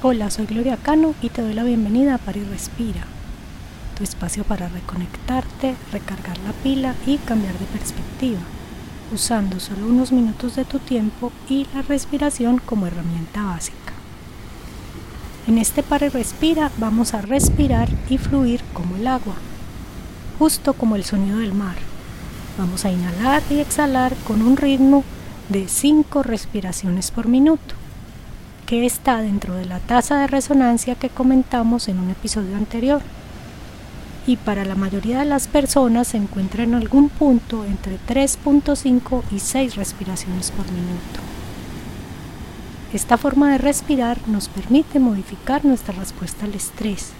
Hola, soy Gloria Cano y te doy la bienvenida a Par y Respira, tu espacio para reconectarte, recargar la pila y cambiar de perspectiva, usando solo unos minutos de tu tiempo y la respiración como herramienta básica. En este Par y Respira vamos a respirar y fluir como el agua, justo como el sonido del mar. Vamos a inhalar y exhalar con un ritmo de 5 respiraciones por minuto que está dentro de la tasa de resonancia que comentamos en un episodio anterior. Y para la mayoría de las personas se encuentra en algún punto entre 3.5 y 6 respiraciones por minuto. Esta forma de respirar nos permite modificar nuestra respuesta al estrés,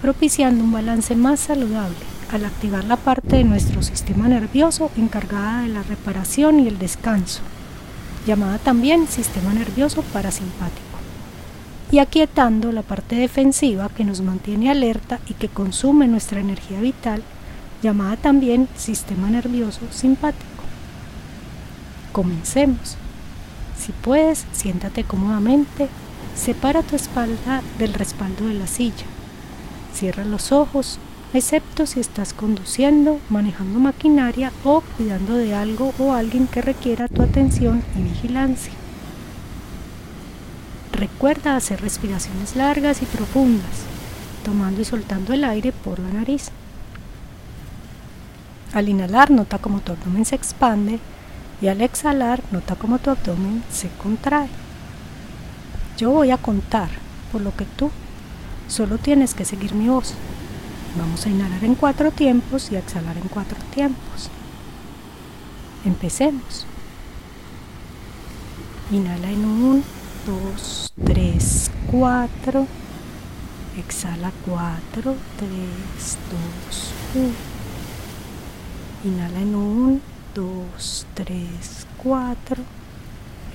propiciando un balance más saludable al activar la parte de nuestro sistema nervioso encargada de la reparación y el descanso llamada también sistema nervioso parasimpático, y aquietando la parte defensiva que nos mantiene alerta y que consume nuestra energía vital, llamada también sistema nervioso simpático. Comencemos. Si puedes, siéntate cómodamente, separa tu espalda del respaldo de la silla. Cierra los ojos excepto si estás conduciendo, manejando maquinaria o cuidando de algo o alguien que requiera tu atención y vigilancia. Recuerda hacer respiraciones largas y profundas, tomando y soltando el aire por la nariz. Al inhalar, nota como tu abdomen se expande y al exhalar, nota como tu abdomen se contrae. Yo voy a contar, por lo que tú solo tienes que seguir mi voz. Vamos a inhalar en cuatro tiempos y exhalar en cuatro tiempos. Empecemos. Inhala en 1, 2, 3, 4. Exhala 4, 3, 2, 1. Inhala en 1, 2, 3, 4.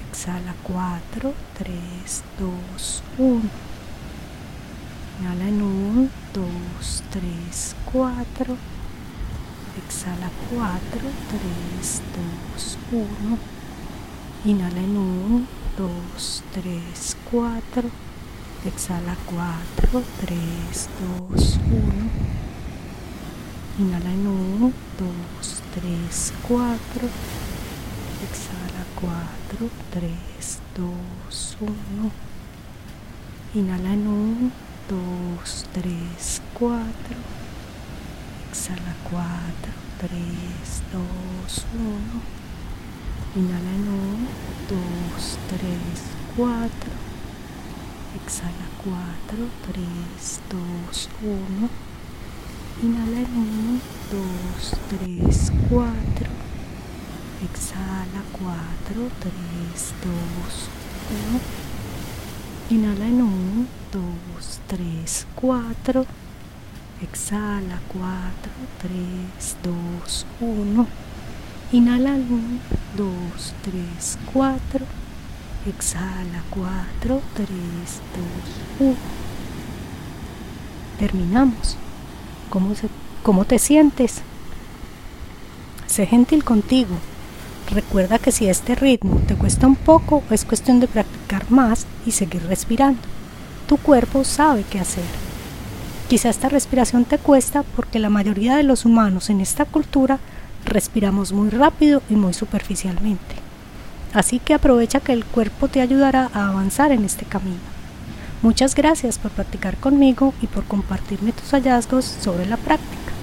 Exhala 4, 3, 2, 1. Inhala en 1, 2, 3, 4. Exhala 4, 3, 2, 1. Inhala en 1, 2, 3, 4. Exhala 4, 3, 2, 1. Inhala en 1, 2, 3, 4. Exhala 4, 3, 2, 1. Inhala en 1, 2, 3, 4. Exhala 4, 3, 2, 1. Inhala en 1, 2, 3, 4. Exhala 4, 3, 2, 1. Inhala en 1, 2, 3, 4. Exhala 4, 3, 2, 1. Inhala en 1, 2, 3, 4. Exhala 4, 3, 2, 1. Inhala 1, 2, 3, 4. Exhala 4, 3, 2, 1. Terminamos. ¿Cómo, se, ¿Cómo te sientes? Sé gentil contigo. Recuerda que si este ritmo te cuesta un poco, es cuestión de practicar más y seguir respirando. Tu cuerpo sabe qué hacer. Quizá esta respiración te cuesta porque la mayoría de los humanos en esta cultura respiramos muy rápido y muy superficialmente. Así que aprovecha que el cuerpo te ayudará a avanzar en este camino. Muchas gracias por practicar conmigo y por compartirme tus hallazgos sobre la práctica.